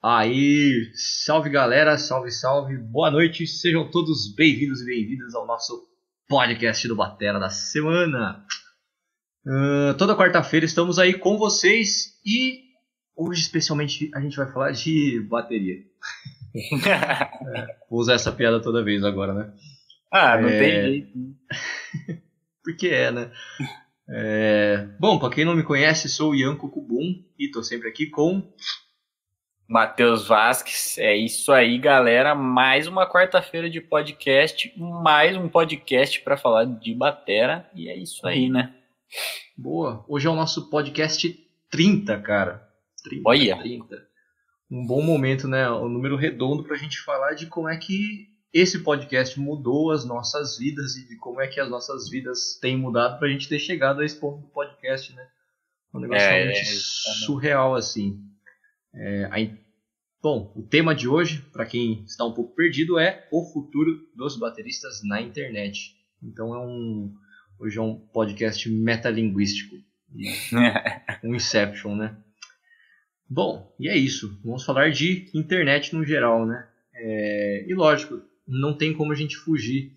Aí, salve galera, salve, salve, boa noite, sejam todos bem-vindos e bem-vindas ao nosso podcast do Batera da semana. Uh, toda quarta-feira estamos aí com vocês e hoje, especialmente, a gente vai falar de bateria. é, vou usar essa piada toda vez agora, né? Ah, não é... tem jeito. Porque é, né? É... Bom, para quem não me conhece, sou o Ian Cucubum e tô sempre aqui com Matheus Vasques, é isso aí, galera. Mais uma quarta-feira de podcast, mais um podcast para falar de batera, e é isso aí, né? Boa. Hoje é o nosso podcast 30, cara. 30, Olha. 30. Um bom momento, né? Um número redondo pra gente falar de como é que esse podcast mudou as nossas vidas e de como é que as nossas vidas têm mudado pra gente ter chegado a esse ponto do podcast, né? Um negócio é, realmente é, surreal, assim. É, bom, o tema de hoje, para quem está um pouco perdido, é o futuro dos bateristas na internet. Então é um hoje é um podcast metalinguístico, um Inception, né? Bom, e é isso. Vamos falar de internet no geral, né? É, e lógico, não tem como a gente fugir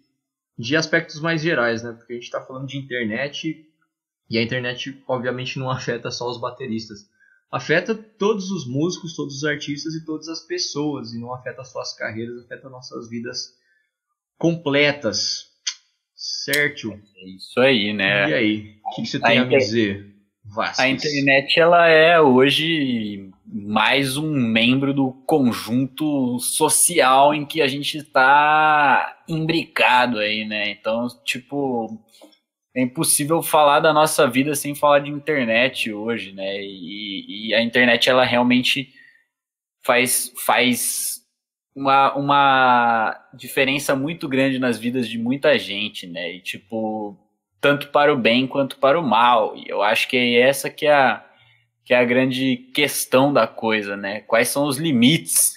de aspectos mais gerais, né? Porque a gente está falando de internet e a internet, obviamente, não afeta só os bateristas afeta todos os músicos, todos os artistas e todas as pessoas, e não afeta só as carreiras, afeta nossas vidas completas. Certo? É isso aí, né? E aí, o que, você tem a, a dizer? Vasquez? A internet ela é hoje mais um membro do conjunto social em que a gente está imbricado aí, né? Então, tipo, é impossível falar da nossa vida sem falar de internet hoje, né? E, e a internet ela realmente faz, faz uma, uma diferença muito grande nas vidas de muita gente, né? E tipo, tanto para o bem quanto para o mal. E eu acho que é essa que é a, que é a grande questão da coisa, né? Quais são os limites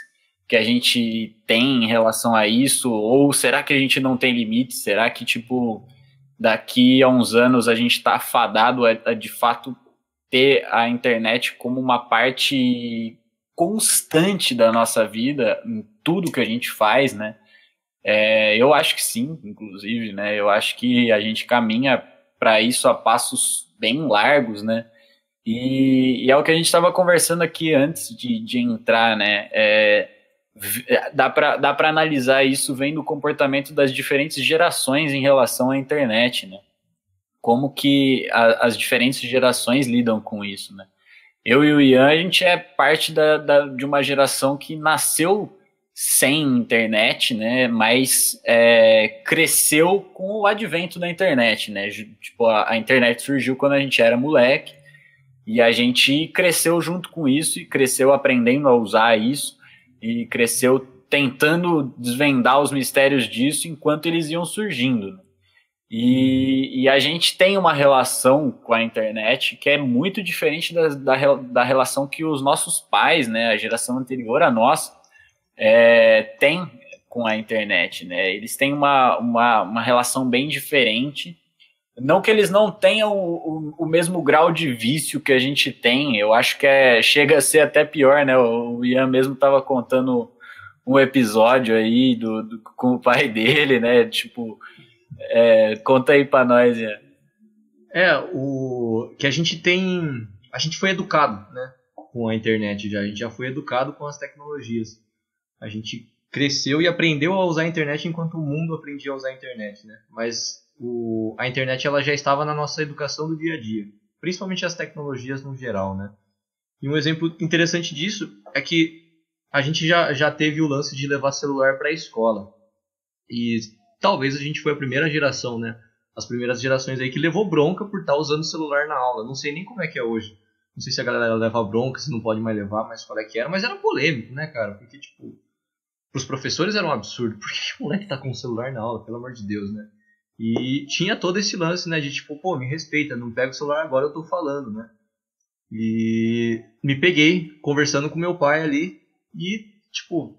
que a gente tem em relação a isso? Ou será que a gente não tem limites? Será que, tipo, daqui a uns anos a gente está fadado a, a, de fato ter a internet como uma parte constante da nossa vida em tudo que a gente faz, né? É, eu acho que sim, inclusive, né? Eu acho que a gente caminha para isso a passos bem largos, né? E, e é o que a gente estava conversando aqui antes de, de entrar, né? É, dá para dá para analisar isso vendo o comportamento das diferentes gerações em relação à internet, né? Como que a, as diferentes gerações lidam com isso, né? Eu e o Ian, a gente é parte da, da de uma geração que nasceu sem internet, né? Mas é, cresceu com o advento da internet, né? Tipo, a, a internet surgiu quando a gente era moleque e a gente cresceu junto com isso e cresceu aprendendo a usar isso e cresceu tentando desvendar os mistérios disso enquanto eles iam surgindo. Né? E, e, a gente tem uma relação com a internet que é muito diferente da, da, da relação que os nossos pais, né, a geração anterior a nós, é, tem com a internet. Né? Eles têm uma, uma, uma relação bem diferente. Não que eles não tenham o, o, o, mesmo grau de vício que a gente tem, eu acho que é, chega a ser até pior, né? O Ian mesmo estava contando um episódio aí do, do, com o pai dele, né? Tipo, é, conta aí para nós, Ian. É, o que a gente tem. A gente foi educado, né? Com a internet já. A gente já foi educado com as tecnologias. A gente cresceu e aprendeu a usar a internet enquanto o mundo aprendia a usar a internet, né? Mas o, a internet ela já estava na nossa educação do dia a dia, principalmente as tecnologias no geral, né? E um exemplo interessante disso é que a gente já, já teve o lance de levar celular para a escola. E talvez a gente foi a primeira geração, né? As primeiras gerações aí que levou bronca por estar tá usando celular na aula. Não sei nem como é que é hoje. Não sei se a galera leva bronca, se não pode mais levar, mas qual é que era. Mas era polêmico, né, cara? Porque, tipo, pros professores era um absurdo. Por que o moleque tá com o celular na aula? Pelo amor de Deus, né? E tinha todo esse lance, né, de tipo, pô, me respeita, não pega o celular agora, eu tô falando, né? E me peguei conversando com meu pai ali e, tipo,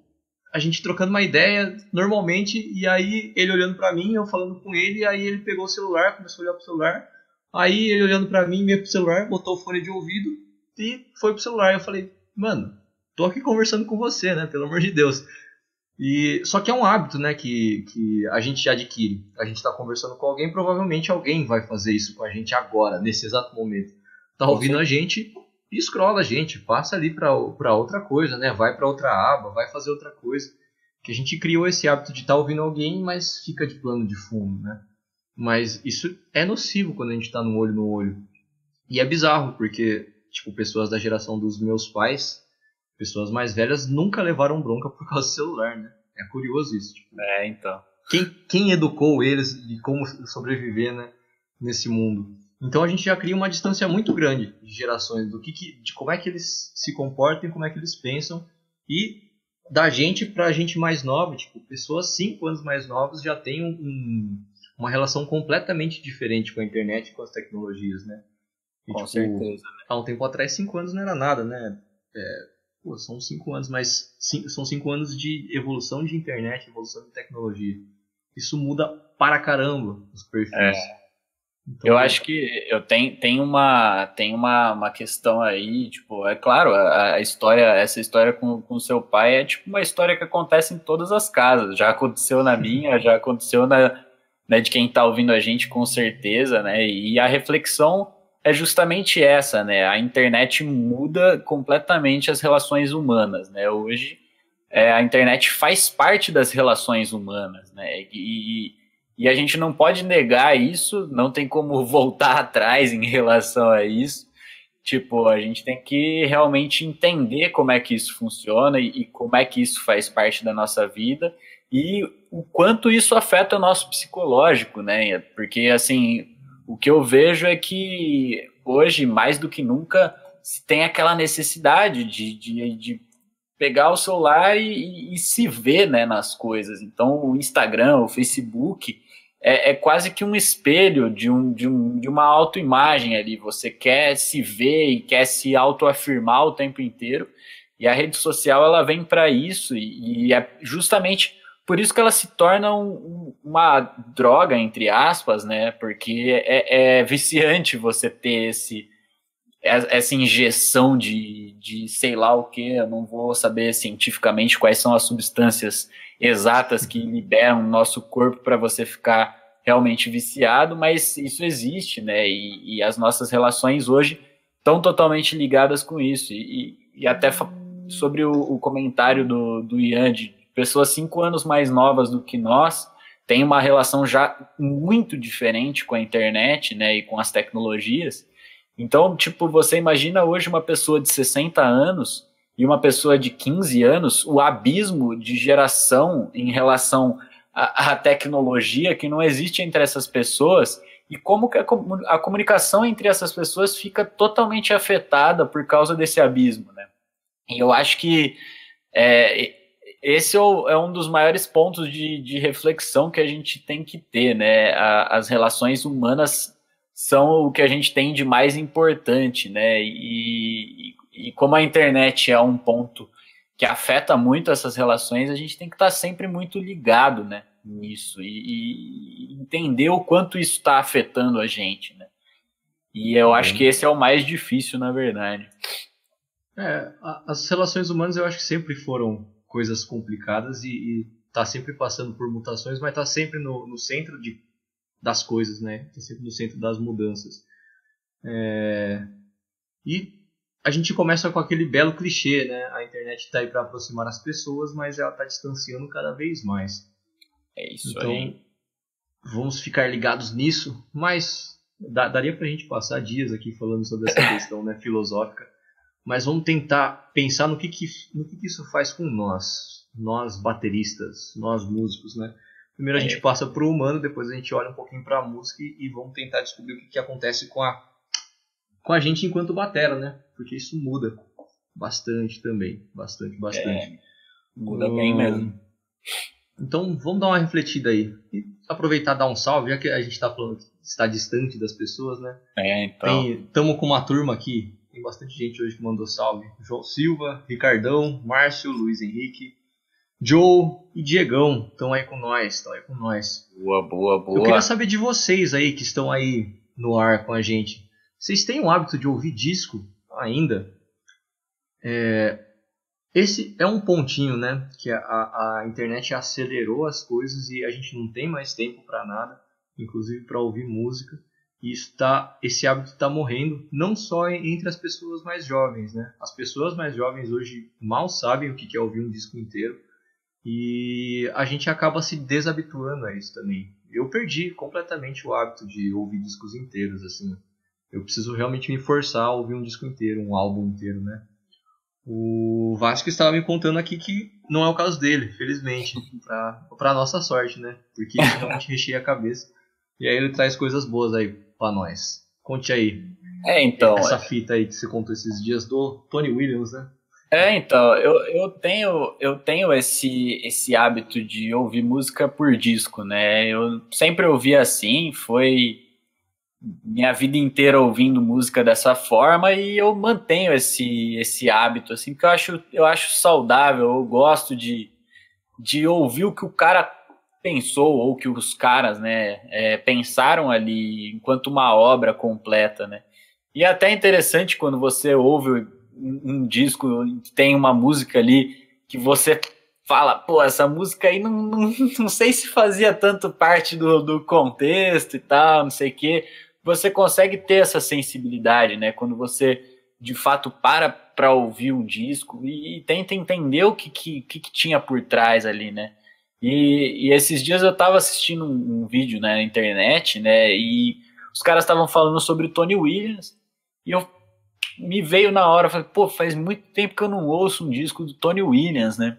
a gente trocando uma ideia normalmente e aí ele olhando para mim, eu falando com ele, e aí ele pegou o celular, começou a olhar pro celular. Aí ele olhando para mim, meio pro celular, botou o fone de ouvido e foi pro celular. Eu falei, mano, tô aqui conversando com você, né? Pelo amor de Deus. E só que é um hábito, né, que, que a gente adquire. A gente está conversando com alguém, provavelmente alguém vai fazer isso com a gente agora, nesse exato momento. Tá ouvindo a gente e scrolla a gente, passa ali para outra coisa, né? Vai para outra aba, vai fazer outra coisa. Que a gente criou esse hábito de estar tá ouvindo alguém, mas fica de plano de fundo, né? Mas isso é nocivo quando a gente está no olho no olho. E é bizarro, porque tipo pessoas da geração dos meus pais pessoas mais velhas nunca levaram bronca por causa do celular, né? É curioso isso. Tipo, é, então. Quem, quem educou eles de como sobreviver, né? Nesse mundo. Então a gente já cria uma distância muito grande de gerações do que, que de como é que eles se comportam, como é que eles pensam e da gente para a gente mais nova, tipo pessoas cinco anos mais novas já têm um, um, uma relação completamente diferente com a internet e com as tecnologias, né? E, com tipo, certeza. Né? Há um tempo atrás cinco anos não era nada, né? É, pô, são cinco anos, mas cinco, são cinco anos de evolução de internet, evolução de tecnologia. Isso muda para caramba os perfis. É. Então, eu acho que eu tenho, tem uma tem uma, uma questão aí, tipo, é claro, a, a história, essa história com, com seu pai é tipo uma história que acontece em todas as casas. Já aconteceu na minha, já aconteceu na né, de quem está ouvindo a gente com certeza, né? E a reflexão é justamente essa, né? A internet muda completamente as relações humanas, né? Hoje é, a internet faz parte das relações humanas, né? E, e a gente não pode negar isso, não tem como voltar atrás em relação a isso. Tipo, a gente tem que realmente entender como é que isso funciona e, e como é que isso faz parte da nossa vida e o quanto isso afeta o nosso psicológico, né? Porque, assim, o que eu vejo é que hoje, mais do que nunca, se tem aquela necessidade de, de, de pegar o celular e, e, se ver né, nas coisas. Então, o Instagram, o Facebook, é, é quase que um espelho de, um, de, um, de uma autoimagem ali. Você quer se ver e quer se autoafirmar o tempo inteiro. E a rede social ela vem para isso, e, e é justamente por isso que ela se torna um, uma droga, entre aspas, né? Porque é, é viciante você ter esse, essa injeção de, de sei lá o que, eu não vou saber cientificamente quais são as substâncias exatas que liberam o nosso corpo para você ficar realmente viciado, mas isso existe, né? E, e as nossas relações hoje estão totalmente ligadas com isso. E, e até sobre o, o comentário do, do Ian de pessoas cinco anos mais novas do que nós têm uma relação já muito diferente com a internet, né, e com as tecnologias. Então, tipo, você imagina hoje uma pessoa de 60 anos e uma pessoa de 15 anos, o abismo de geração em relação à, tecnologia que não existe entre essas pessoas e como que a, a, comunicação entre essas pessoas fica totalmente afetada por causa desse abismo, né? E eu acho que é, esse é, é, um dos maiores pontos de, de, reflexão que a gente tem que ter, né? A, as relações humanas são o que a gente tem de mais importante, né? E, e, como a internet é um ponto que afeta muito essas relações, a gente tem que estar sempre muito ligado, né? Nisso e, e entender o quanto isso está afetando a gente, né? E eu acho que esse é o mais difícil, na verdade. É, as relações humanas eu acho que sempre foram coisas complicadas e, está sempre passando por mutações, mas está sempre no, no centro de, das coisas, né? Tá sempre no centro das mudanças. É... E a gente começa com aquele belo clichê, né? A internet está aí para aproximar as pessoas, mas ela está distanciando cada vez mais. É isso então, aí. Vamos ficar ligados nisso, mas daria para a gente passar dias aqui falando sobre essa questão né, filosófica mas vamos tentar pensar no que, que, no que, que isso faz com nós, nós bateristas, nós músicos, né? Primeiro a é. gente passa para o humano, depois a gente olha um pouquinho para a música e, vamos tentar descobrir o que, que acontece com a, com a gente enquanto batera, né? Porque isso muda bastante também, bastante, bastante. É, muda um, bem mesmo. Então vamos dar uma refletida aí. E aproveitar e dar um salve, já que a gente está falando que está distante das pessoas, né? É, então. Estamos com uma turma aqui tem bastante gente hoje que mandou salve. João Silva, Ricardão, Márcio, Luiz Henrique, Joe e Diegão estão aí com nós, estão aí com nós. Boa, boa, boa. Eu queria saber de vocês aí que estão aí no ar com a gente. Vocês têm o hábito de ouvir disco ainda? É, esse é um pontinho, né? Que a, a internet acelerou as coisas e a gente não tem mais tempo para nada, inclusive para ouvir música. E está, esse hábito está morrendo, não só entre as pessoas mais jovens, né? As pessoas mais jovens hoje mal sabem o que é ouvir um disco inteiro e a gente acaba se desabituando a isso também. Eu perdi completamente o hábito de ouvir discos inteiros, assim. Eu preciso realmente me forçar a ouvir um disco inteiro, um álbum inteiro, né? O Vasco estava me contando aqui que não é o caso dele, felizmente, para nossa sorte, né? Porque realmente recheia a cabeça. E aí ele traz coisas boas aí para nós. Conte aí. É, então. Essa fita aí que você contou esses dias do Tony Williams, né? É, então, eu, eu tenho, eu tenho esse, esse hábito de ouvir música por disco, né? Eu sempre ouvi assim, foi minha vida inteira ouvindo música dessa forma e eu mantenho esse, esse hábito, assim, porque eu acho, eu acho saudável, eu gosto de, de ouvir o que o cara pensou ou que os caras, né, é, pensaram ali enquanto uma obra completa, né. E é até interessante quando você ouve um, um disco tem uma música ali que você fala, pô, essa música aí não, não, não sei se fazia tanto parte do, do contexto e tal, não sei o quê, você consegue ter essa sensibilidade, né? Quando você de fato para para ouvir um disco e, e, tenta entender o que, que, que, tinha por trás ali, né? E, e esses dias eu estava assistindo um, um, vídeo né, na internet, né? E os caras estavam falando sobre o Tony Williams e eu me veio na hora, falei, pô, faz muito tempo que eu não ouço um disco do Tony Williams, né?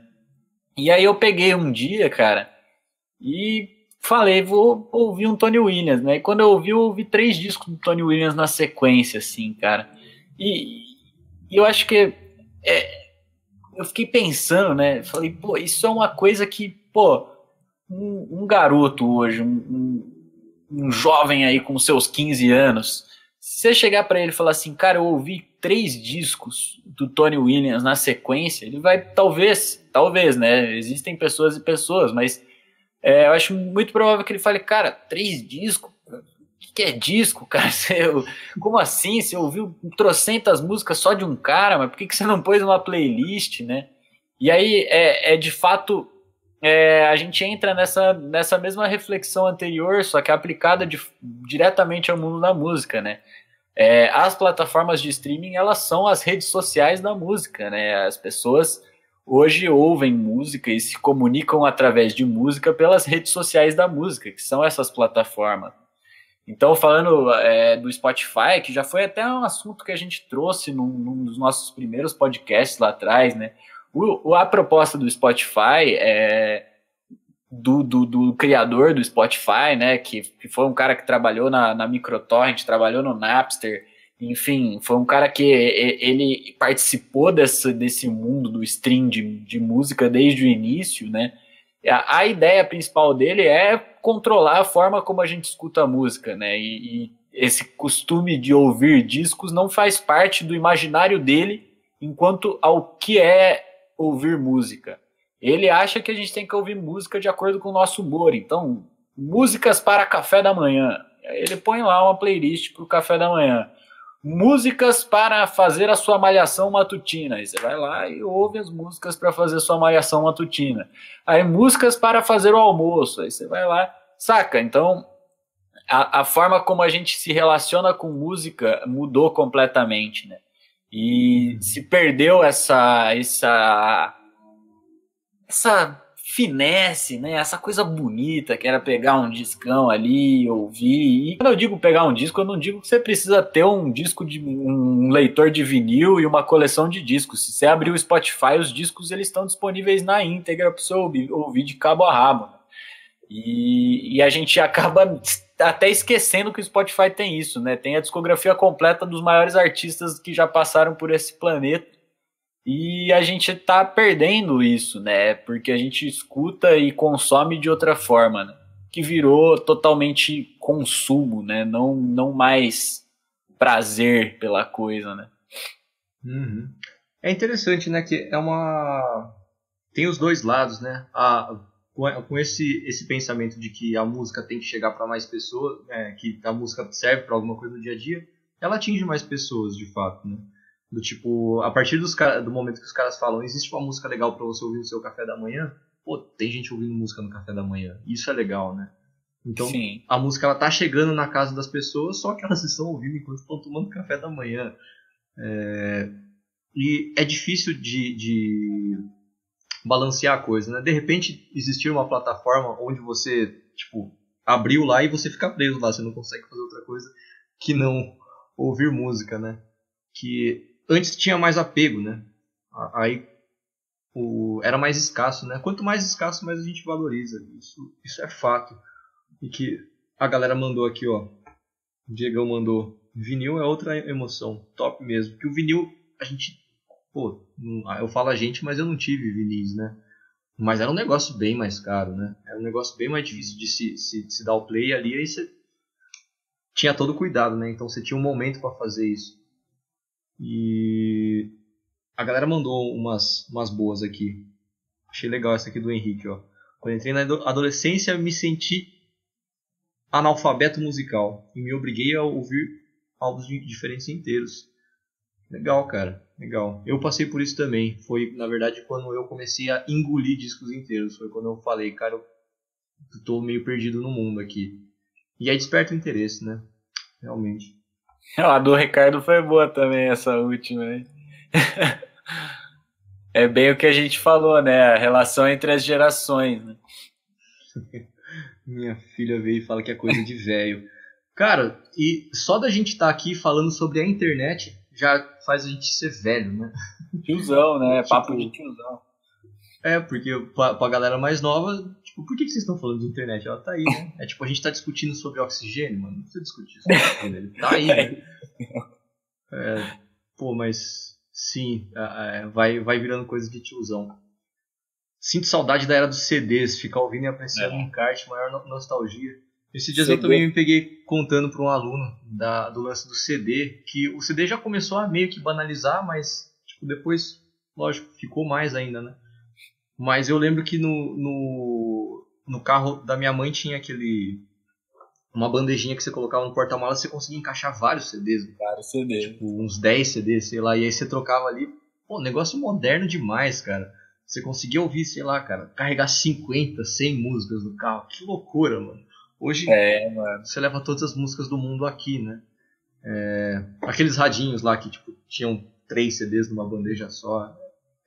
E aí eu peguei um dia, cara, e falei, vou ouvir um Tony Williams, né? E quando eu ouvi, eu ouvi três discos do Tony Williams na sequência, assim, cara. E, e eu acho que é, eu fiquei pensando, né? Falei, pô, isso é uma coisa que, pô, um, um garoto hoje, um, um, um, jovem aí com seus 15 anos, se você chegar para ele e falar assim, cara, eu ouvi três discos do Tony Williams na sequência, ele vai, talvez, talvez, né? Existem pessoas e pessoas, mas é, eu acho muito provável que ele fale, cara, três discos? O que é disco, cara? Você, como assim? Você ouviu trocentas músicas só de um cara, mas por que, que você não pôs uma playlist, né? E aí, é, é de fato, é, a gente entra nessa, nessa mesma reflexão anterior, só que aplicada de, diretamente ao mundo da música, né? É, as plataformas de streaming, elas são as redes sociais da música, né? As pessoas hoje ouvem música e se comunicam através de música pelas redes sociais da música, que são essas plataformas. Então, falando é, do Spotify, que já foi até um assunto que a gente trouxe num, num dos nossos primeiros podcasts lá atrás, né? O, a proposta do Spotify é do, do, do, criador do Spotify, né? Que, que foi um cara que trabalhou na, na Microtorrent, trabalhou no Napster, enfim, foi um cara que ele participou desse, desse mundo do stream de, de música desde o início, né? A, a, ideia principal dele é controlar a forma como a gente escuta a música, né? E, e esse costume de ouvir discos não faz parte do imaginário dele enquanto ao que é ouvir música. Ele acha que a gente tem que ouvir música de acordo com o nosso humor. Então, músicas para café da manhã. Ele põe lá uma playlist para o café da manhã músicas para fazer a sua malhação matutina. Aí você vai lá e ouve as músicas para fazer sua malhação matutina. Aí músicas para fazer o almoço. Aí você vai lá, saca? Então a, a forma como a gente se relaciona com música mudou completamente, né? E se perdeu essa essa essa finesse, né? Essa coisa bonita que era pegar um discão ali, ouvir. E quando eu digo pegar um disco, eu não digo que você precisa ter um disco de um leitor de vinil e uma coleção de discos. Se você abrir o Spotify, os discos eles estão disponíveis na íntegra para você ouvir, ouvir de cabo a rabo. E, e a gente acaba até esquecendo que o Spotify tem isso, né? Tem a discografia completa dos maiores artistas que já passaram por esse planeta e a gente tá perdendo isso, né? Porque a gente escuta e consome de outra forma, né? Que virou totalmente consumo, né? Não, não mais prazer pela coisa, né? Uhum. É interessante, né? Que é uma. Tem os dois lados, né? A, com esse, esse pensamento de que a música tem que chegar para mais pessoas, né? que a música serve para alguma coisa no dia a dia, ela atinge mais pessoas, de fato, né? Do tipo, a partir dos, do momento que os caras falam, existe uma música legal para você ouvir no seu café da manhã, pô, tem gente ouvindo música no café da manhã. Isso é legal, né? Então, Sim. a música ela tá chegando na casa das pessoas, só que elas estão ouvindo enquanto estão tomando café da manhã. É... E é difícil de, de balancear a coisa, né? De repente, existir uma plataforma onde você, tipo, abriu lá e você fica preso lá, você não consegue fazer outra coisa que não ouvir música, né? Que antes tinha mais apego, né? Aí o, era mais escasso, né? Quanto mais escasso, mais a gente valoriza. Isso, isso é fato. E que a galera mandou aqui, ó. O Diegão mandou. Vinil é outra emoção, top mesmo. Porque o vinil, a gente. Pô, eu falo a gente, mas eu não tive vinis, né? Mas era um negócio bem mais caro, né? Era um negócio bem mais difícil de se, se, se dar o play ali. Aí você tinha todo cuidado, né? Então você tinha um momento para fazer isso. E a galera mandou umas, umas boas aqui. Achei legal essa aqui do Henrique, ó. Quando entrei na adolescência, me senti analfabeto musical e me obriguei a ouvir álbuns diferentes inteiros. Legal, cara. Legal. Eu passei por isso também. Foi, na verdade, quando eu comecei a engolir discos inteiros. Foi quando eu falei, cara, eu tô meio perdido no mundo aqui. E aí desperta o interesse, né? Realmente. A do Ricardo foi boa também, essa última aí. é bem o que a gente falou, né? A relação entre as gerações. Né? Minha filha veio e fala que é coisa de velho. Cara, e só da gente estar tá aqui falando sobre a internet já faz a gente ser velho, né? Tiozão, né? Tipo, Papo de tiozão. É, porque pra, pra galera mais nova, tipo, por que, que vocês estão falando de internet? Ela tá aí, né? É tipo, a gente tá discutindo sobre oxigênio, mano. Não precisa discutir sobre oxigênio, ele tá aí, né? É, pô, mas sim, é, vai, vai virando coisa de tiozão. Sinto saudade da era dos CDs, ficar ouvindo e apreciando é. um kart, maior nostalgia. Esses dias CD. eu também me peguei contando para um aluno da, do lance do CD, que o CD já começou a meio que banalizar, mas tipo, depois, lógico, ficou mais ainda, né? Mas eu lembro que no, no, no carro da minha mãe tinha aquele. Uma bandejinha que você colocava no porta-malas você conseguia encaixar vários CDs. Vários CDs. Tipo, uns 10 CDs, sei lá. E aí você trocava ali. Pô, negócio moderno demais, cara. Você conseguia ouvir, sei lá, cara, carregar 50, 100 músicas no carro. Que loucura, mano. Hoje é, você leva todas as músicas do mundo aqui, né? É, aqueles radinhos lá que tipo, tinham três CDs numa bandeja só.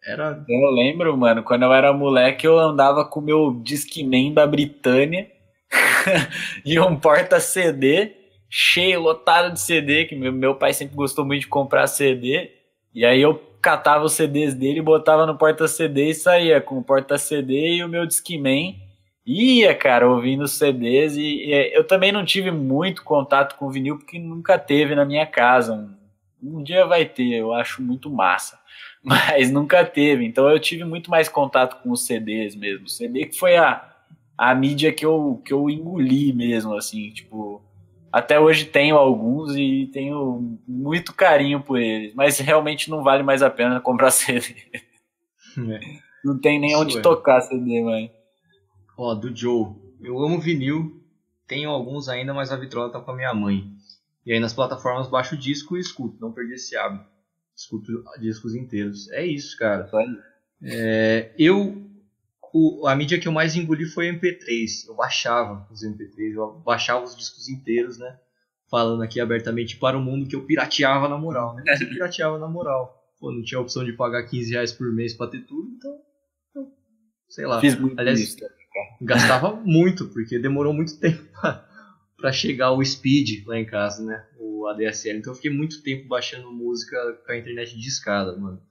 Era. Eu lembro, mano, quando eu era moleque, eu andava com o meu Discman da Britânia e um porta-CD cheio, lotado de CD, que meu, meu pai sempre gostou muito de comprar CD. E aí eu catava os CDs dele, botava no porta-CD e saía com o porta-CD e o meu Discman. Ia, cara, ouvindo CDs e, e, eu também não tive muito contato com vinil porque nunca teve na minha casa. Um, um dia vai ter, eu acho muito massa, mas nunca teve. Então eu tive muito mais contato com os CDs mesmo. O CD que foi a, a mídia que eu, que eu engoli mesmo, assim, tipo, até hoje tenho alguns e tenho muito carinho por eles, mas realmente não vale mais a pena comprar CD. É. Não tem nem Isso onde é. tocar CD, mãe. Ó, do Joe. Eu amo vinil, tenho alguns ainda, mas a vitrola tá com a minha mãe. E aí nas plataformas baixo o disco e escuto, não perdi esse hábito. Escuto discos inteiros. É isso, cara. É, eu o, a mídia que eu mais engoli foi MP3. Eu baixava os MP3, eu baixava os discos inteiros, né? Falando aqui abertamente para o mundo que eu pirateava na moral, né? Eu pirateava na moral. Pô, não tinha opção de pagar 15 reais por mês para ter tudo, então. então sei lá. Fiz muito Aliás, isso. Gastava muito, porque demorou muito tempo para chegar o Speed lá em casa, né? O ADSL. Então eu fiquei muito tempo baixando música com a internet de escada, mano.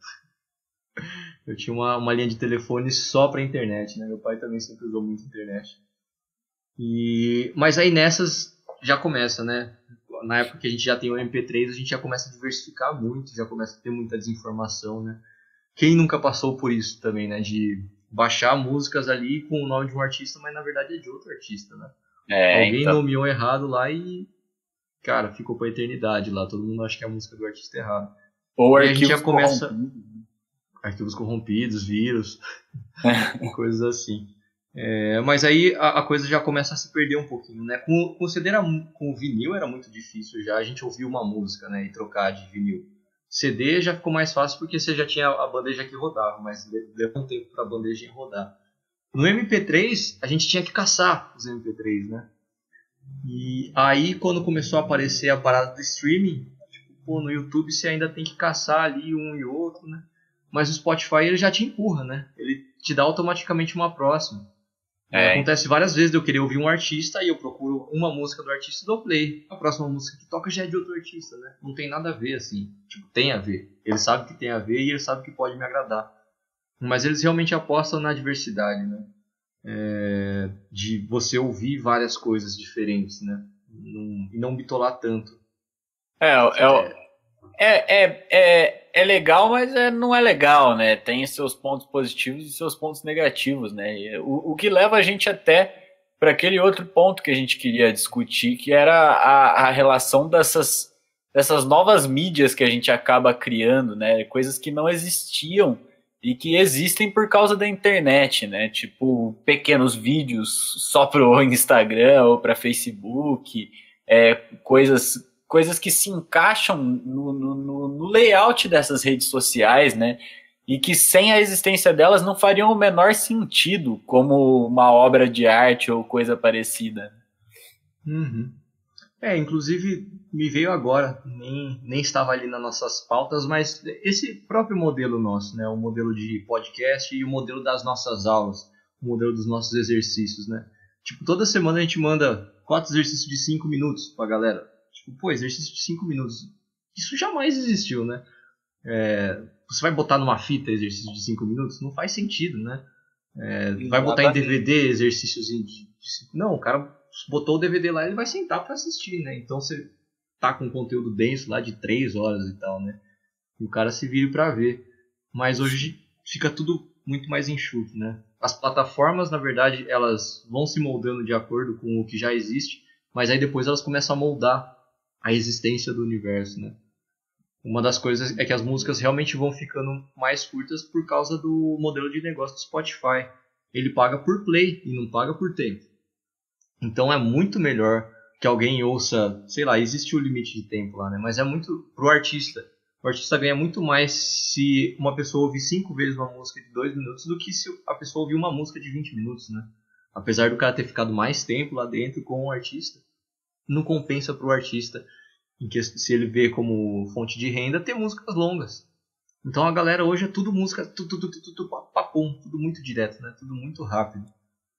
Eu tinha uma, uma linha de telefone só pra internet, né? Meu pai também sempre usou muito internet. E, mas aí nessas já começa, né? Na época que a gente já tem o MP3, a gente já começa a diversificar muito, já começa a ter muita desinformação, né? Quem nunca passou por isso também, né? De baixar músicas ali com o nome de um artista, mas na verdade é de outro artista, né? É, Alguém então... nomeou errado lá e, cara, ficou pra eternidade lá. Todo mundo acha que é a música do artista errado. Ou e a gente já começa arquivos corrompidos, vírus, coisas assim. É, mas aí a, a, coisa já começa a se perder um pouquinho, né? Com, com o CD era, com o vinil era muito difícil já a gente ouvir uma música, né? E trocar de vinil. CD já ficou mais fácil porque você já tinha a bandeja que rodava, mas levou um tempo para a bandeja rodar. No MP3, a gente tinha que caçar os MP3, né? E aí, quando começou a aparecer a parada do streaming, tipo, pô, no YouTube você ainda tem que caçar ali um e outro, né? Mas o Spotify ele já te empurra, né? Ele te dá automaticamente uma próxima. É. Acontece várias vezes de eu querer ouvir um artista e eu procuro uma música do artista e dou play. A próxima música que toca já é de outro artista, né? Não tem nada a ver, assim. Tipo, tem a ver. Ele sabe que tem a ver e ele sabe que pode me agradar. Mas eles realmente apostam na diversidade, né? É, de você ouvir várias coisas diferentes, né? e não bitolar tanto. É, é, é, é, é, é legal, mas é, não é legal, né? Tem seus pontos positivos e seus pontos negativos, né? O, o que leva a gente até para aquele outro ponto que a gente queria discutir, que era a, a relação dessas, dessas novas mídias que a gente acaba criando, né? Coisas que não existiam e que existem por causa da internet, né? Tipo, pequenos vídeos só pro Instagram ou para Facebook, é, coisas, coisas que se encaixam no, no, no, layout dessas redes sociais, né? E que sem a existência delas não fariam o menor sentido como uma obra de arte ou coisa parecida. Uhum. É, inclusive me veio agora, nem, nem estava ali nas nossas pautas, mas esse próprio modelo nosso, né, o modelo de podcast e o modelo das nossas aulas, o modelo dos nossos exercícios, né? Tipo, toda semana a gente manda quatro exercícios de cinco minutos pra galera. Pô, exercício de cinco minutos. Isso jamais existiu, né? É, você vai botar numa fita exercício de cinco minutos? Não faz sentido, né? É, vai botar em DVD exercícios de, de, Não, o cara botou o DVD lá, ele vai sentar para assistir, né? Então você tá com conteúdo denso lá de 3 horas e tal, né? E o cara se vira para ver. Mas hoje fica tudo muito mais enxuto, né? As plataformas, na verdade, elas vão se moldando de acordo com o que já existe, mas aí depois elas começam a moldar a existência do universo, né? Uma das coisas é que as músicas realmente vão ficando mais curtas por causa do modelo de negócio do Spotify. Ele paga por play e não paga por tempo. Então é muito melhor que alguém ouça, sei lá, existe o limite de tempo lá, né? Mas é muito pro artista. O artista ganha muito mais se uma pessoa ouvir cinco vezes uma música de dois minutos do que se a pessoa ouvir uma música de 20 minutos, né? Apesar do cara ter ficado mais tempo lá dentro com o artista, não compensa pro artista, em que se ele vê como fonte de renda, ter músicas longas. Então a galera hoje é tudo música, tudo, tudo, tudo, tudo papum, tudo muito direto, né? Tudo muito rápido.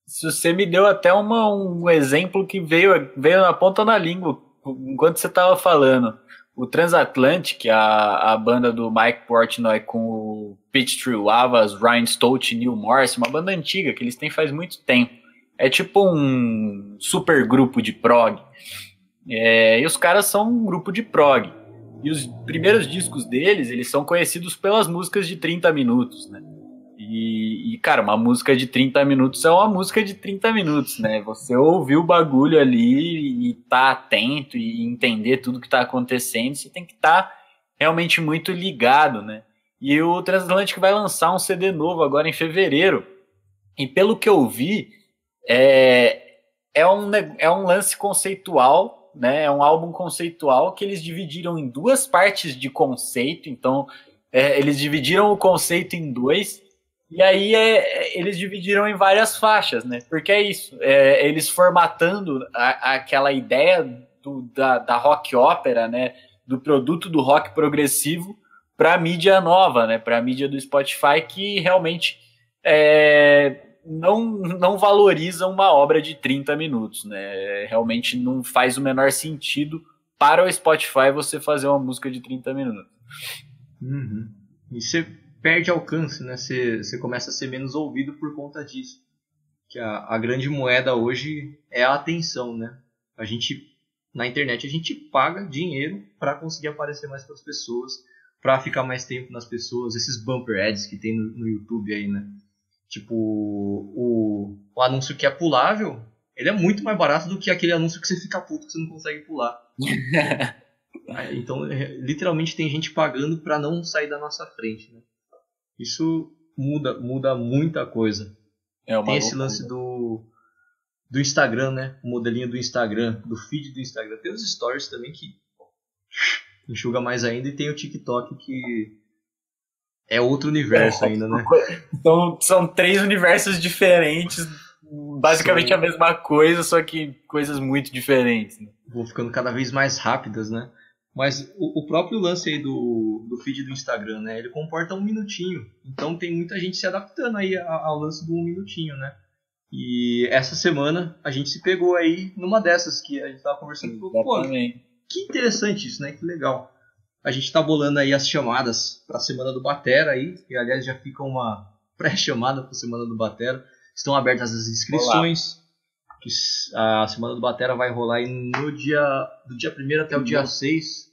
Se você me deu até uma, um exemplo que veio, veio na ponta da língua enquanto você estava falando. O Transatlantic, a, a banda do Mike Portnoy com o Peachtree Lavas, Ryan Stott e Neil Morris, uma banda antiga que eles têm faz muito tempo. É tipo um super grupo de prog. É, e os caras são um grupo de prog. E os primeiros discos deles, eles são conhecidos pelas músicas de 30 minutos, né? E, e, cara, uma música de 30 minutos é uma música de 30 minutos, né? Você ouvir o bagulho ali e tá atento e entender tudo que tá acontecendo, você tem que estar tá realmente muito ligado, né? E o Transatlântico vai lançar um CD novo agora em fevereiro. E pelo que eu vi, é, é, um, é um lance conceitual, né? É um álbum conceitual que eles dividiram em duas partes de conceito. Então, é, eles dividiram o conceito em dois e aí é, eles dividiram em várias faixas, né? Porque é isso, é, eles formatando a, aquela ideia do, da, da rock ópera, né? Do produto do rock progressivo para mídia nova, né? Para mídia do Spotify que realmente é, não, não valoriza uma obra de 30 minutos, né? Realmente não faz o menor sentido para o Spotify você fazer uma música de 30 minutos. Uhum. E você perde alcance, né? Você, você começa a ser menos ouvido por conta disso. Que a, a grande moeda hoje é a atenção, né? A gente na internet a gente paga dinheiro para conseguir aparecer mais para as pessoas, para ficar mais tempo nas pessoas, esses bumper ads que tem no, no YouTube aí, né? Tipo, o, o anúncio que é pulável, ele é muito mais barato do que aquele anúncio que você fica puto que você não consegue pular. então, é, literalmente tem gente pagando para não sair da nossa frente, né? Isso muda, muda muita coisa. É Tem esse lance do, do Instagram, né? O modelinho do Instagram, do feed do Instagram. Tem os stories também que enxuga mais ainda. E tem o TikTok que é outro universo é, ainda, né? Então, são três universos diferentes, basicamente Sim. a mesma coisa, só que coisas muito diferentes. Né? Vão ficando cada vez mais rápidas, né? Mas o, o, próprio lance aí do, do feed do Instagram, né? Ele comporta um minutinho. Então tem muita gente se adaptando aí ao, ao lance do um minutinho, né? E essa semana a gente se pegou aí numa dessas que a gente tava conversando. Exatamente. Pô, que interessante isso, né? Que legal. A gente tá bolando aí as chamadas para a semana do Batera aí, que aliás já fica uma pré-chamada para a semana do Batera. Estão abertas as inscrições. Que a semana do Batera vai rolar aí no dia do dia 1 até o dia 6.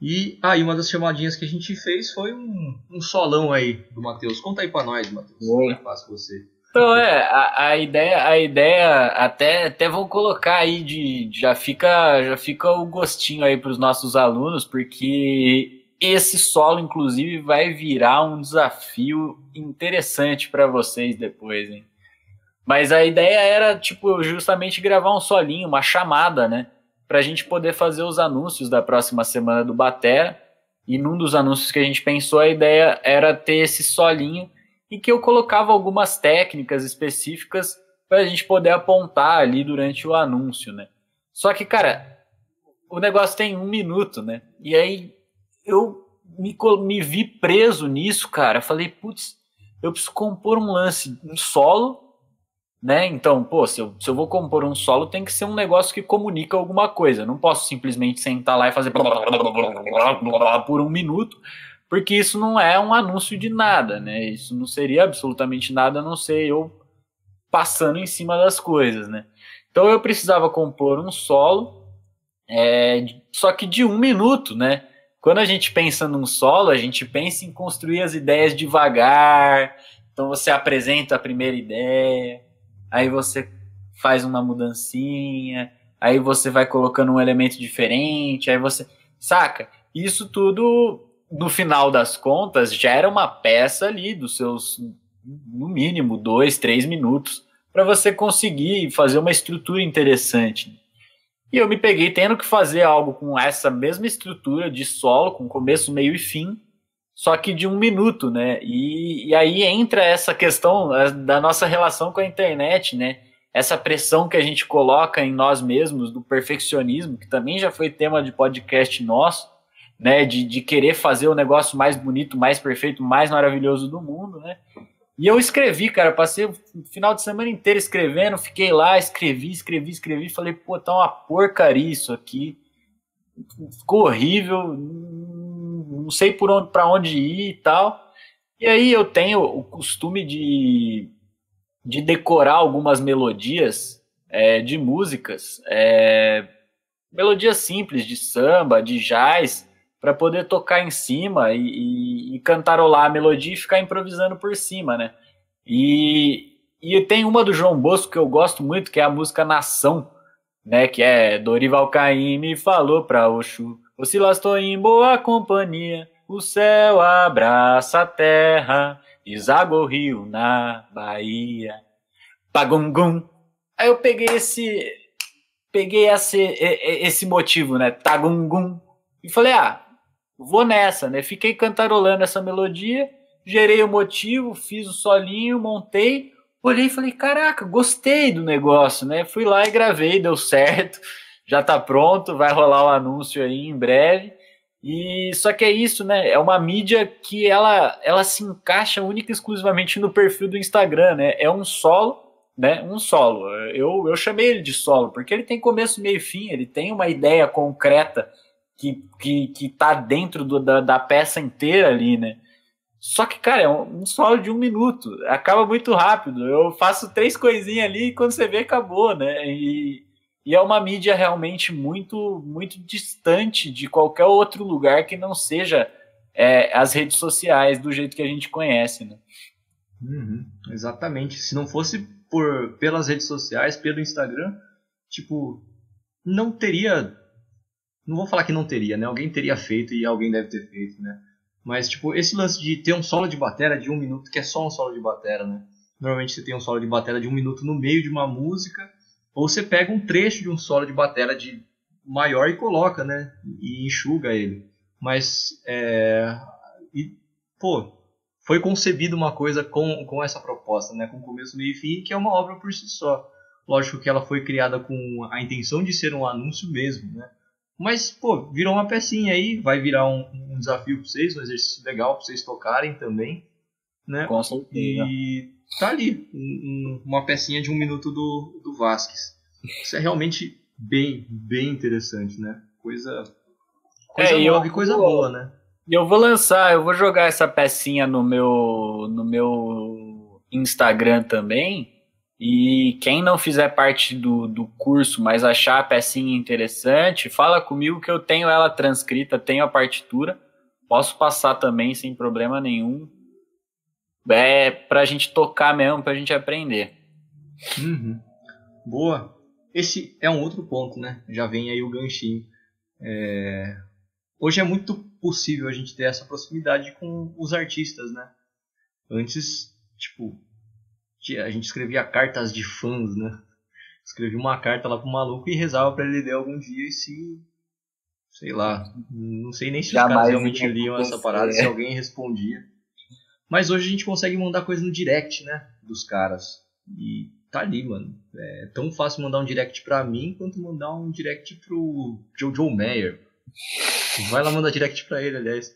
E aí ah, uma das chamadinhas que a gente fez foi um, um solão aí do Matheus. Conta aí para nós, Matheus. Como é fácil você. Então, é, a, a, ideia, a ideia até, até vou colocar aí de já fica já fica o gostinho aí para os nossos alunos, porque esse solo inclusive vai virar um desafio interessante para vocês depois, hein? Mas a ideia era tipo justamente gravar um solinho, uma chamada, né, para a gente poder fazer os anúncios da próxima semana do Batera. E num dos anúncios que a gente pensou, a ideia era ter esse solinho e que eu colocava algumas técnicas específicas para a gente poder apontar ali durante o anúncio, né? Só que, cara, o negócio tem um minuto, né? E aí eu me, me vi preso nisso, cara. Falei, putz, eu preciso compor um lance, um solo, né? Então, pô, se eu, se eu vou compor um solo, tem que ser um negócio que comunica alguma coisa. Eu não posso simplesmente sentar lá e fazer por um minuto, porque isso não é um anúncio de nada, né? Isso não seria absolutamente nada a não ser eu passando em cima das coisas, né? Então eu precisava compor um solo, é, só que de um minuto, né? Quando a gente pensa num solo, a gente pensa em construir as ideias devagar. Então você apresenta a primeira ideia, aí você faz uma mudancinha, aí você vai colocando um elemento diferente, aí você. Saca? Isso tudo no final das contas, gera uma peça ali dos seus, no mínimo, dois, três minutos, para você conseguir fazer uma estrutura interessante. E eu me peguei tendo que fazer algo com essa mesma estrutura de solo, com começo, meio e fim, só que de um minuto, né? E, e aí entra essa questão eh, da nossa relação com a internet, né? Essa pressão que a gente coloca em nós mesmos, do perfeccionismo, que também já foi tema de podcast nosso, né, de, de querer fazer o negócio mais bonito, mais perfeito, mais maravilhoso do mundo, né? E eu escrevi, cara, passei o final de semana inteiro escrevendo, fiquei lá, escrevi, escrevi, escrevi, falei, pô, tá uma porcaria isso aqui. Ficou horrível, não sei por onde para onde ir e tal. E aí eu tenho o costume de, de decorar algumas melodias é, de músicas, é, melodias simples de samba, de jazz, para poder tocar em cima e, e, e, cantarolar a melodia e ficar improvisando por cima, né? E, e tem uma do João Bosco que eu gosto muito, que é a música Nação, né? Que é Dorival Caymmi falou para Oxu, Oscila estou em boa companhia, o céu abraça a terra, deságua o rio na Bahia. Pagungum. Aí eu peguei esse peguei esse, esse motivo, né? Tagungum. E falei, ah, vou nessa, né? Fiquei cantarolando essa melodia, gerei o motivo, fiz o solinho, montei, olhei e falei, caraca, gostei do negócio, né? Fui lá e gravei, deu certo, já tá pronto, vai rolar o anúncio aí em breve. E só que é isso, né? É uma mídia que ela, ela se encaixa única e exclusivamente no perfil do Instagram, né? É um solo, né? Um solo. Eu, eu chamei ele de solo porque ele tem começo, meio e fim, ele tem uma ideia concreta que, que, que tá dentro do, da, da peça inteira ali, né? Só que, cara, é um, solo de um minuto. Acaba muito rápido. Eu faço três coisinhas ali e quando você vê, acabou, né? E, e é uma mídia realmente muito, muito distante de qualquer outro lugar que não seja é, as redes sociais do jeito que a gente conhece, né? Uhum, exatamente. Se não fosse por pelas redes sociais, pelo Instagram, tipo, não teria não vou falar que não teria, né? Alguém teria feito e alguém deve ter feito, né? Mas, tipo, esse lance de ter um solo de batera de um minuto, que é só um solo de batera, né? Normalmente você tem um solo de batera de um minuto no meio de uma música, ou você pega um trecho de um solo de batera de maior e coloca, né? E enxuga ele. Mas, é, e, pô, foi concebida uma coisa com, com essa proposta, né? Com começo, meio e fim, que é uma obra por si só. Lógico que ela foi criada com a intenção de ser um anúncio mesmo, né? Mas, pô, virou uma pecinha aí, vai virar um, um desafio para vocês, um exercício legal para vocês tocarem também, né? Com certeza. E tá ali, um, uma pecinha de um minuto do, do Vasquez. Isso é realmente bem, bem interessante, né? Coisa, coisa É, nova eu- e coisa boa, né? Eu vou lançar, eu vou jogar essa pecinha no meu, no meu Instagram também. E quem não fizer parte do, do curso, mas achar a pecinha interessante, fala comigo que eu tenho ela transcrita, tenho a partitura. Posso passar também sem problema nenhum. É pra gente tocar mesmo, pra gente aprender. Uhum. Boa. Esse é um outro ponto, né? Já vem aí o ganchinho. É, Hoje é muito possível a gente ter essa proximidade com os artistas, né? Antes, tipo, a gente escrevia cartas de fãs, né? Escrevia uma carta lá pro maluco e rezava pra ele ler algum dia e se. Sei lá. Não sei nem se os Jamais caras realmente ia liam essa parada, se alguém respondia. Mas hoje a gente consegue mandar coisa no direct, né? Dos caras. E tá ali, mano. É tão fácil mandar um direct pra mim quanto mandar um direct pro Jojo Mayer. Vai lá mandar direct pra ele, aliás.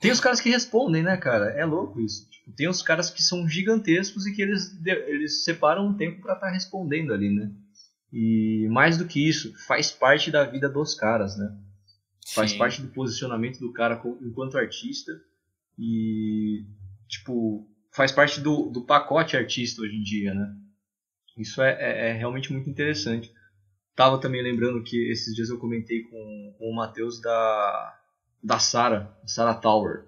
Tem os caras que respondem, né, cara? É louco isso. Tipo, tem os caras que são gigantescos e que eles, eles separam um tempo pra estar respondendo ali, né? E mais do que isso, faz parte da vida dos caras, né? Faz Sim. parte do posicionamento do cara enquanto artista e, tipo, faz parte do, do pacote artista hoje em dia, né? Isso é, é- é realmente muito interessante. Tava também lembrando que esses dias eu comentei com, com o Matheus da, da Sarah, Sarah Tower.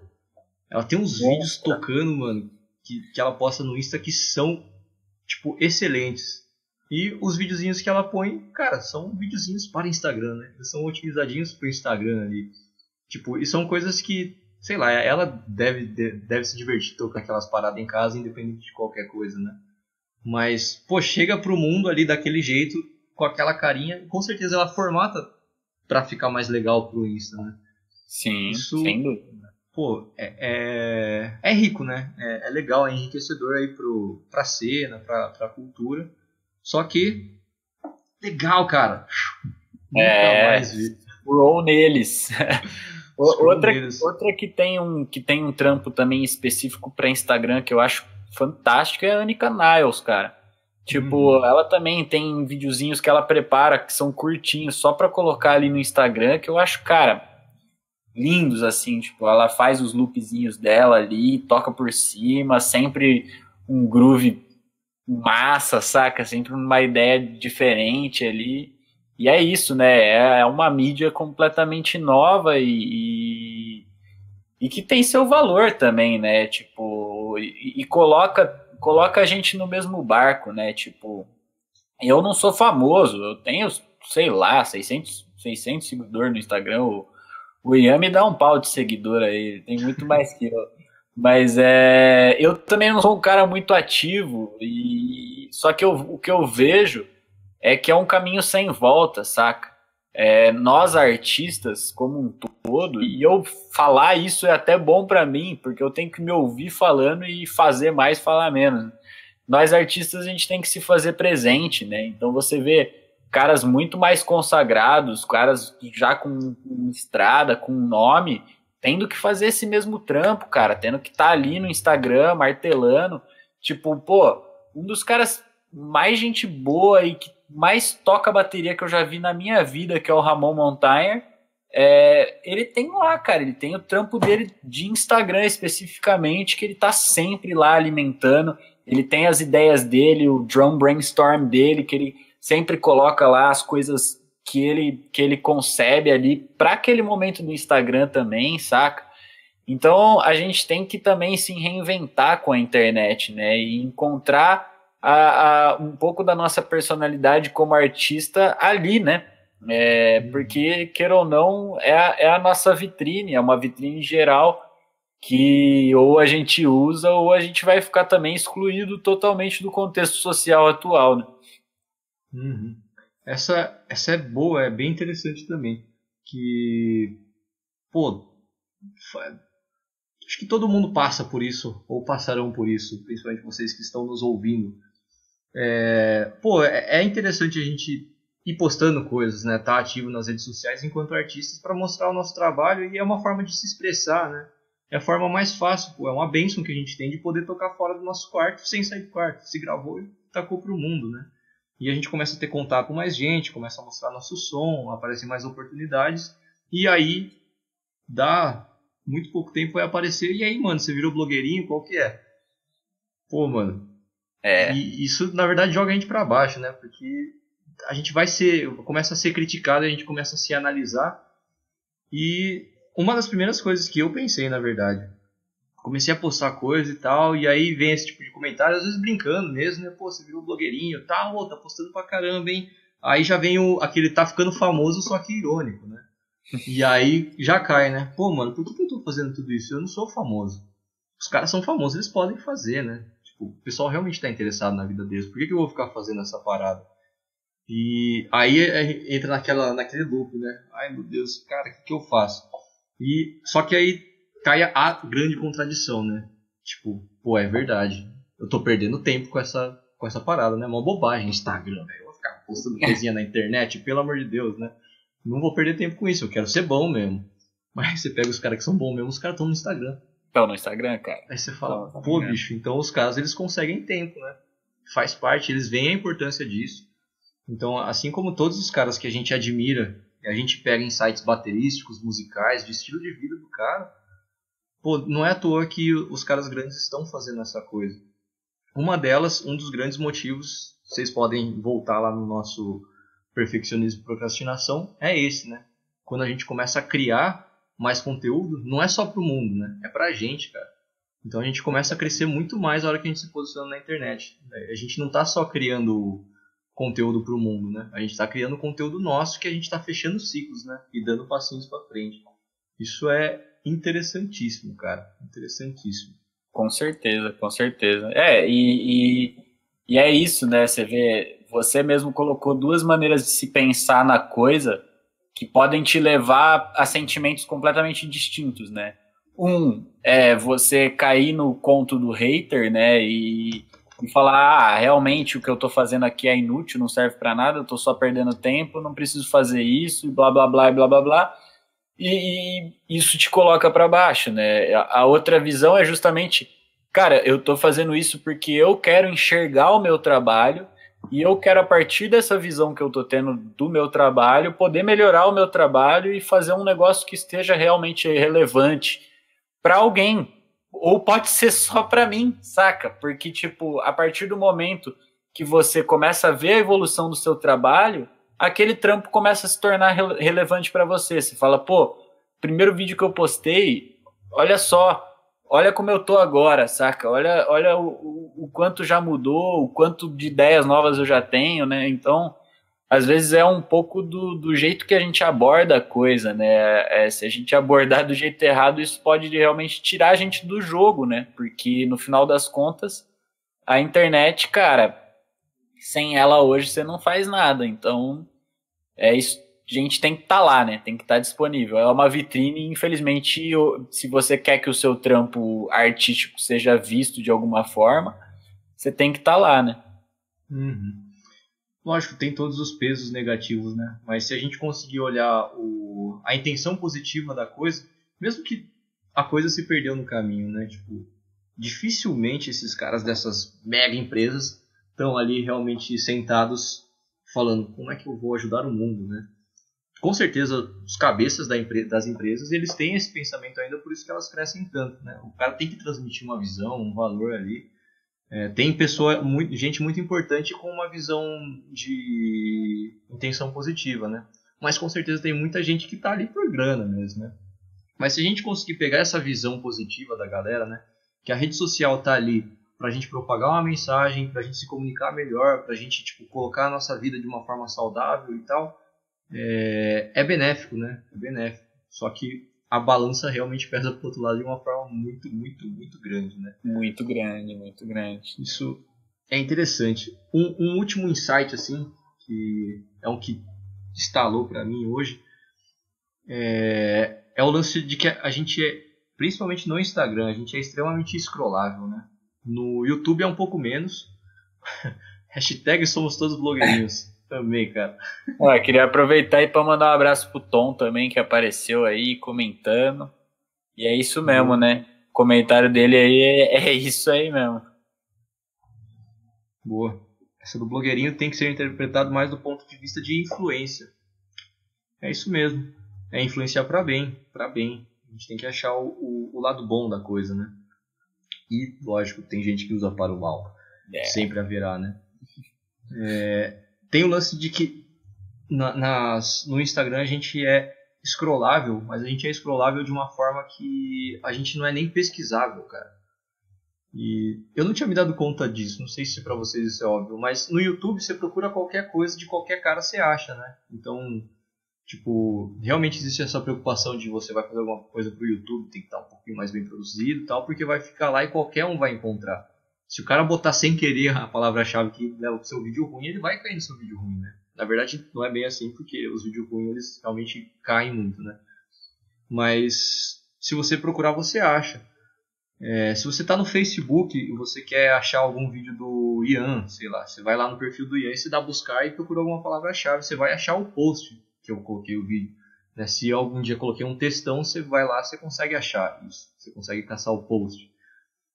Ela tem uns Nossa. vídeos tocando, mano, que, que ela posta no Insta que são, tipo, excelentes. E os videozinhos que ela põe, cara, são videozinhos para Instagram, né? Eles são otimizadinhos pro Instagram ali. Tipo, e são coisas que, sei lá, ela deve, de- deve se divertir tocando aquelas paradas em casa, independente de qualquer coisa, né? Mas, pô, chega pro mundo ali daquele jeito, com aquela carinha, com certeza ela formata pra ficar mais legal pro Insta, né? Sim, Isso- sem dúvida. Pô, é, é, é rico, né? É, é legal, é enriquecedor aí pro, pra cena, pra, pra cultura. Só que, legal, cara. Nunca É. mais vi. Scroll neles. Scroll outra, neles. outra que tem um que tem um trampo também específico para Instagram que eu acho fantástico é a Anika Niles, cara. Tipo, Uhum. ela também tem videozinhos que ela prepara que são curtinhos só para colocar ali no Instagram que eu acho, cara, lindos assim, tipo, ela faz os loopzinhos dela ali, toca por cima, sempre um groove massa, saca? Sempre uma ideia diferente ali. E é isso, né? É uma mídia completamente nova e, e, e que tem seu valor também, né? Tipo, e, e coloca, coloca a gente no mesmo barco, né? Tipo, eu não sou famoso, eu tenho, sei lá, 600, 600 seguidores no Instagram. O, o Ian me dá um pau de seguidor aí, tem muito mais que eu. Mas é, eu também não sou um cara muito ativo, e só que eu, o que eu vejo é que é um caminho sem volta, saca? É, nós artistas, como um todo, e eu falar isso é até bom pra mim, porque eu tenho que me ouvir falando e fazer mais, falar menos. Nós artistas a gente tem que se fazer presente, né? Então você vê caras muito mais consagrados, caras já com, com estrada, com nome, tendo que fazer esse mesmo trampo, cara, tendo que estar ali no Instagram, martelando. Tipo, pô, um dos caras mais gente boa e que mais toca bateria que eu já vi na minha vida, que é o Ramon Montaner, é, ele tem lá, cara, ele tem o trampo dele de Instagram especificamente, que ele tá sempre lá alimentando. Ele tem as ideias dele, o drum brainstorm dele, que ele sempre coloca lá as coisas que ele, que ele concebe ali para aquele momento do Instagram também, saca? Então a gente tem que também se reinventar com a internet, né? E encontrar a, a, um pouco da nossa personalidade como artista ali, né? É, porque, queira ou não, é a, é a nossa vitrine, é uma vitrine geral que ou a gente usa ou a gente vai ficar também excluído totalmente do contexto social atual, né? Uhum. essa, essa é boa, é bem interessante também. Que, pô, acho que todo mundo passa por isso, ou passarão por isso, principalmente vocês que estão nos ouvindo. É, pô, é, é interessante a gente ir postando coisas, né? Tá ativo nas redes sociais enquanto artistas para mostrar o nosso trabalho e é uma forma de se expressar, né? É a forma mais fácil, pô, é uma bênção que a gente tem de poder tocar fora do nosso quarto sem sair do quarto. Se gravou e tacou pro mundo, né? E a gente começa a ter contato com mais gente, começa a mostrar nosso som, aparecem mais oportunidades e aí dá muito pouco tempo vai aparecer e aí, mano, você virou blogueirinho, qual que é? Pô, mano. É. E isso na verdade joga a gente para baixo, né? Porque a gente vai ser, começa a ser criticado, a gente começa a se analisar. E uma das primeiras coisas que eu pensei, na verdade, comecei a postar coisa e tal, e aí vem esse tipo de comentário, às vezes brincando mesmo, né? Pô, você virou blogueirinho, tá, ô, tá postando pra caramba, hein? Aí já vem o, aquele tá ficando famoso, só que irônico, né? E aí já cai, né? Pô, mano, por que, eu tô fazendo tudo isso? Eu não sou famoso. Os caras são famosos, eles podem fazer, né? Tipo, o pessoal realmente tá interessado na vida deles. Por que, que eu vou ficar fazendo essa parada? E aí é, entra naquela, naquele loop, né? Ai meu Deus, cara, o que, que eu faço? E só que aí cai a grande contradição, né? Tipo, pô, é verdade. Eu tô perdendo tempo com essa, com essa parada, né? Uma bobagem, Instagram, velho. Eu vou ficar postando coisinha na internet, pelo amor de Deus, né? Não vou perder tempo com isso, eu quero ser bom mesmo. Mas você pega os caras que são bons mesmo, os caras estão no Instagram. Estão no Instagram, cara. Aí você fala, pô, bicho, então os caras eles conseguem tempo, né? Faz parte, eles veem a importância disso. Então, assim como todos os caras que a gente admira, a gente pega insights baterísticos, musicais, de estilo de vida do cara, pô, não é à toa que os caras grandes estão fazendo essa coisa. Uma delas, um dos grandes motivos, vocês podem voltar lá no nosso perfeccionismo e procrastinação, é esse, né? Quando a gente começa a criar mais conteúdo, não é só pro mundo, né? É pra gente, cara. Então a gente começa a crescer muito mais na hora que a gente se posiciona na internet. A gente não tá só criando conteúdo para o mundo, né? A gente está criando conteúdo nosso que a gente está fechando ciclos, né? E dando passinhos para frente. Isso é interessantíssimo, cara. Interessantíssimo. Com certeza, com certeza. É, e, e, e é isso, né? Você vê, você mesmo colocou duas maneiras de se pensar na coisa que podem te levar a sentimentos completamente distintos, né? Um é você cair no conto do hater, né? E e falar, ah, realmente o que eu estou fazendo aqui é inútil, não serve para nada, eu estou só perdendo tempo, não preciso fazer isso, e blá blá blá blá blá blá. E, e isso te coloca para baixo, né? A, a, outra visão é justamente, cara, eu estou fazendo isso porque eu quero enxergar o meu trabalho e eu quero, a partir dessa visão que eu estou tendo do meu trabalho, poder melhorar o meu trabalho e fazer um negócio que esteja realmente relevante para alguém, ou pode ser só para mim, saca? Porque, tipo, a partir do momento que você começa a ver a evolução do seu trabalho, aquele trampo começa a se tornar re relevante para você. Você fala, pô, primeiro vídeo que eu postei, olha só, olha como eu tô agora, saca? Olha, olha o, o, o quanto já mudou, o quanto de ideias novas eu já tenho, né? Então, às vezes é um pouco do, do jeito que a gente aborda a coisa, né? É, se a gente abordar do jeito errado, isso pode realmente tirar a gente do jogo, né? Porque no final das contas, a internet, cara, sem ela hoje você não faz nada. Então, é isso. A gente tem que estar tá lá, né? Tem que estar tá disponível. É uma vitrine, infelizmente, se você quer que o seu trampo artístico seja visto de alguma forma, você tem que estar tá lá, né? Uhum. Lógico, tem todos os pesos negativos, né? Mas se a gente conseguir olhar o, a intenção positiva da coisa, mesmo que a coisa se perdeu no caminho, né? Tipo, dificilmente esses caras dessas mega empresas estão ali realmente sentados falando como é que eu vou ajudar o mundo, né? Com certeza, os cabeças das empresas, eles têm esse pensamento ainda, por isso que elas crescem tanto, né? O cara tem que transmitir uma visão, um valor ali, é, tem pessoa, muito, gente muito importante com uma visão de intenção positiva, né? Mas com certeza tem muita gente que está ali por grana mesmo, né? Mas se a gente conseguir pegar essa visão positiva da galera, né? Que a rede social tá ali para a gente propagar uma mensagem, para a gente se comunicar melhor, para a gente tipo, colocar a nossa vida de uma forma saudável e tal, é, é benéfico, né? É benéfico. Só que a balança realmente pesa pro outro lado de uma forma muito, muito, muito grande, né? Muito grande, muito grande. Isso é interessante. Um, um último insight, assim, que é um que instalou para mim hoje, é, é o lance de que a gente é, principalmente no Instagram, a gente é extremamente scrollável, né? No YouTube é um pouco menos. Hashtag somos todos blogueirinhos. também, cara. Ué, queria aproveitar aí para mandar um abraço pro Tom também, que apareceu aí comentando. E é isso mesmo, uhum. né? O comentário dele aí é, é isso aí mesmo. Boa. Essa do blogueirinho tem que ser interpretado mais do ponto de vista de influência. É isso mesmo. É influenciar para bem, para bem. A gente tem que achar o, o, o, lado bom da coisa, né? E, lógico, tem gente que usa para o mal. É. Sempre haverá, né? É, tem o lance de que na, nas, no Instagram a gente é scrollável, mas a gente é scrollável de uma forma que a gente não é nem pesquisável, cara. E eu não tinha me dado conta disso, não sei se para vocês isso é óbvio, mas no YouTube você procura qualquer coisa de qualquer cara você acha, né? Então, tipo, realmente existe essa preocupação de você vai fazer alguma coisa pro YouTube, tem que estar um pouquinho mais bem produzido e tal, porque vai ficar lá e qualquer um vai encontrar. Se o cara botar sem querer a palavra-chave que leva pro seu vídeo ruim, ele vai cair no seu vídeo ruim, né? Na verdade, não é bem assim, porque os vídeos ruins eles realmente caem muito, né? Mas se você procurar, você acha. É, se você está no Facebook e você quer achar algum vídeo do Ian, sei lá, você vai lá no perfil do Ian e você dá buscar e procura alguma palavra-chave, você vai achar o post que eu coloquei o vídeo. Né? Se algum dia coloquei um textão, você vai lá, você consegue achar isso, você consegue caçar o post.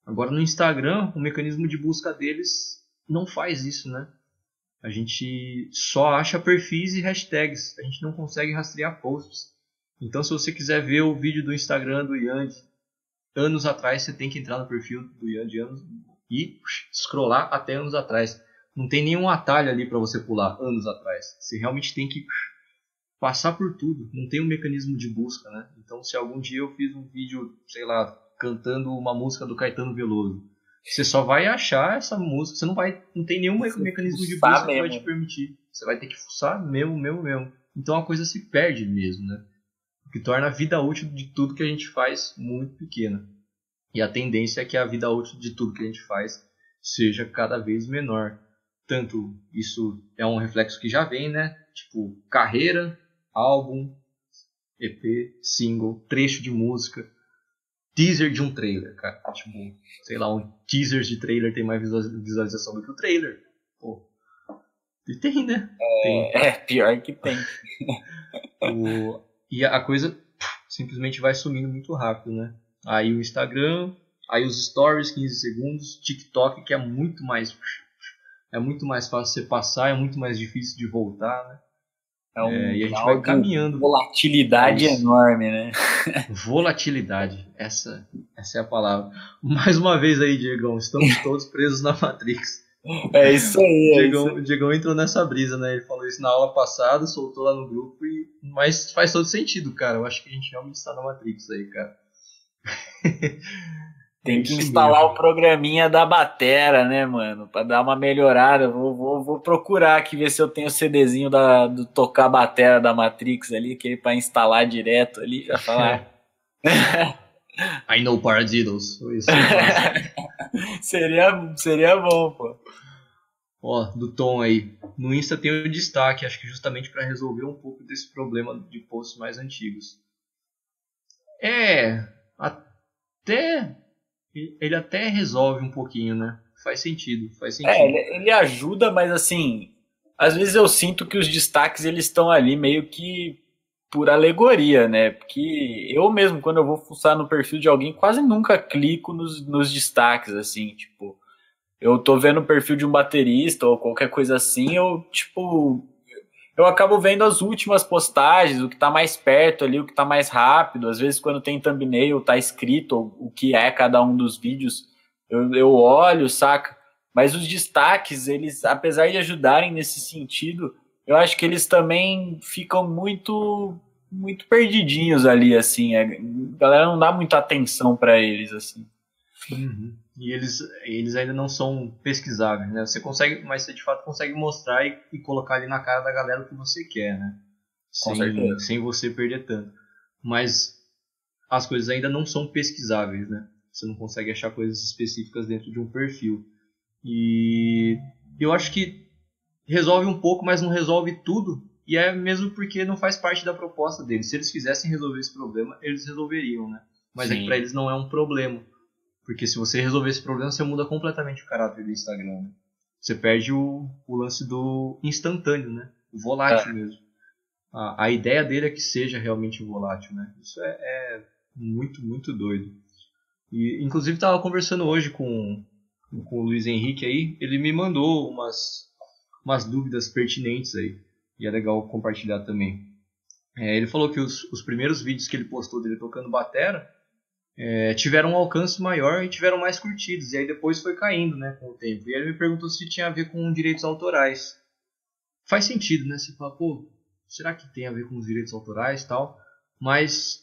Agora no Instagram, o mecanismo de busca deles não faz isso, né? A gente só acha perfis e hashtags, a gente não consegue rastrear posts. Então se você quiser ver o vídeo do Instagram do Ian anos atrás, você tem que entrar no perfil do Ian de anos e scrollar até anos atrás. Não tem nenhum atalho ali para você pular anos atrás. Você realmente tem que passar por tudo. Não tem um mecanismo de busca, né? Então, se algum dia eu fiz um vídeo, sei lá, cantando uma música do Caetano Veloso, você só vai achar essa música. Você não vai, não tem nenhum você mecanismo de busca mesmo. que vai te permitir. Você vai ter que fuçar mesmo, mesmo, mesmo. Então a coisa se perde mesmo, né? o que torna a vida útil de tudo que a gente faz muito pequena. E a tendência é que a vida útil de tudo que a gente faz seja cada vez menor. Tanto isso é um reflexo que já vem, né? Tipo, carreira, álbum, EP, single, trecho de música, teaser de um trailer, cara. Tipo, sei lá, um teaser de trailer tem mais visualização do que o trailer. Pô. E tem, né? É, tem. é pior que tem. o, e a coisa simplesmente vai sumindo muito rápido, né? Aí o Instagram, aí os stories 15 segundos, TikTok que é muito mais é muito mais fácil você passar, é muito mais difícil de voltar, né? É um é, e a gente vai caminhando. Volatilidade é enorme, né? Volatilidade, essa, essa é a palavra. Mais uma vez aí, Diegão, estamos todos presos na Matrix. É isso aí. É Diegão, isso. Diegão entrou nessa brisa, né? Ele falou isso na aula passada, soltou lá no grupo, e... mas faz todo sentido, cara. Eu acho que a gente realmente está na Matrix aí, cara. Tem que instalar o programinha da batera, né, mano? Pra dar uma melhorada. Vou, vou, vou procurar aqui ver se eu tenho o CDzinho da, do tocar batera da Matrix ali, que é pra instalar direto ali, já falar. I know paradiddles. seria, seria bom, pô. Ó, do Tom aí. No Insta tem o destaque, acho que justamente para resolver um pouco desse problema de posts mais antigos. É, até ele até resolve um pouquinho, né? Faz sentido, faz é, sentido. É, ele, ele ajuda, mas assim, às vezes eu sinto que os destaques eles estão ali meio que por alegoria, né? Porque eu mesmo, quando eu vou fuçar no perfil de alguém, quase nunca clico nos, nos destaques, assim, tipo, eu tô vendo o perfil de um baterista ou qualquer coisa assim, eu, tipo, eu acabo vendo as últimas postagens, o que tá mais perto ali, o que tá mais rápido, às vezes quando tem thumbnail, tá escrito o que é cada um dos vídeos, eu, eu olho, saca? Mas os destaques, eles, apesar de ajudarem nesse sentido, eu acho que eles também ficam muito muito perdidinhos ali, assim. A galera não dá muita atenção para eles, assim. Uhum. E eles, eles ainda não são pesquisáveis, né? Você consegue, mas você de fato consegue mostrar e, e colocar ali na cara da galera o que você quer, né? Com sem, sem você perder tanto. Mas as coisas ainda não são pesquisáveis, né? Você não consegue achar coisas específicas dentro de um perfil. E eu acho que resolve um pouco, mas não resolve tudo. E é mesmo porque não faz parte da proposta deles. Se eles quisessem resolver esse problema, eles resolveriam, né? Mas Sim. é que pra eles não é um problema. Porque se você resolver esse problema, você muda completamente o caráter do Instagram. Né? Você perde o, o lance do instantâneo, né? O volátil é. mesmo. A, a ideia dele é que seja realmente volátil, né? Isso é, é muito, muito doido. E, inclusive, estava conversando hoje com, com o Luiz Henrique aí. Ele me mandou umas, umas dúvidas pertinentes aí. E é legal compartilhar também. É, ele falou que os, os primeiros vídeos que ele postou dele tocando batera é, tiveram um alcance maior e tiveram mais curtidos. E aí depois foi caindo né, com o tempo. E ele me perguntou se tinha a ver com direitos autorais. Faz sentido, né? Você fala, pô, será que tem a ver com os direitos autorais e tal? Mas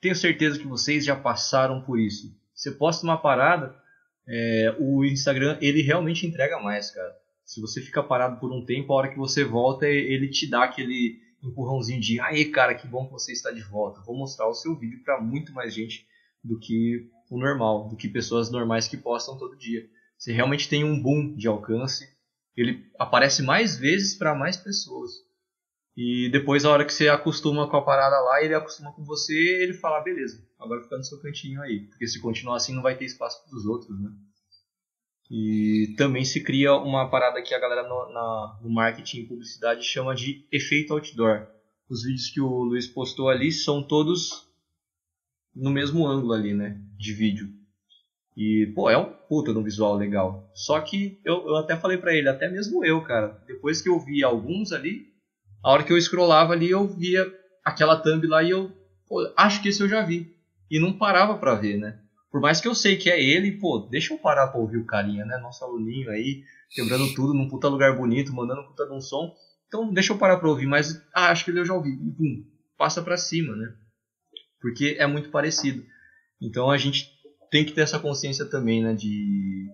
tenho certeza que vocês já passaram por isso. Você posta uma parada, é, o Instagram ele realmente entrega mais, cara. Se você fica parado por um tempo, a hora que você volta, ele te dá aquele empurrãozinho de aí cara, que bom que você está de volta. Vou mostrar o seu vídeo para muito mais gente do que o normal, do que pessoas normais que postam todo dia. Você realmente tem um boom de alcance, ele aparece mais vezes para mais pessoas. E depois, a hora que você acostuma com a parada lá, ele acostuma com você, ele fala: beleza, agora fica no seu cantinho aí. Porque se continuar assim, não vai ter espaço para os outros, né? E também se cria uma parada que a galera no, na, no marketing e publicidade chama de efeito outdoor. Os vídeos que o Luiz postou ali são todos no mesmo ângulo ali, né? De vídeo. E, pô, é um puta no visual legal. Só que eu, eu até falei pra ele, até mesmo eu, cara, depois que eu vi alguns ali, a hora que eu scrollava ali, eu via aquela thumb lá e eu, pô, acho que esse eu já vi. E não parava pra ver, né? Por mais que eu sei que é ele, pô, deixa eu parar pra ouvir o carinha, né? Nosso aluninho aí, quebrando tudo num puta lugar bonito, mandando um puta de um som. Então deixa eu parar pra ouvir, mas ah, acho que ele eu já ouvi. E pum, passa pra cima, né? Porque é muito parecido. Então a gente tem que ter essa consciência também, né, de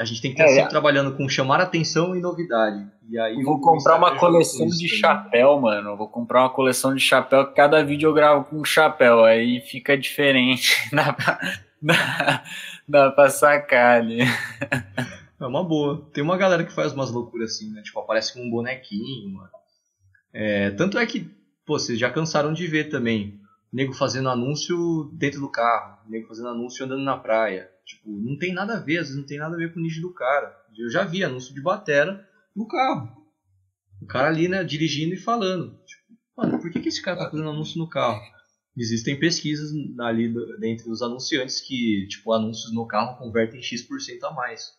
a gente tem que estar é, sempre trabalhando com chamar atenção e novidade. E aí vou comprar uma coleção de chapéu, mano. Vou comprar uma coleção de chapéu. Cada vídeo eu gravo com um chapéu, aí fica diferente. Dá pra, dá, dá pra sacar ali. É uma boa. Tem uma galera que faz umas loucuras assim, né? Tipo, aparece com um bonequinho, mano. É, tanto é que, pô, vocês já cansaram de ver também nego fazendo anúncio dentro do carro, nego fazendo anúncio andando na praia. Tipo, não tem nada a ver, às vezes não tem nada a ver com o nicho do cara. Eu já vi anúncio de batera no carro. O cara ali, né, dirigindo e falando. Tipo, mano, por que, que esse cara tá fazendo anúncio no carro? Existem pesquisas ali dentre os anunciantes que, tipo, anúncios no carro convertem X% a mais.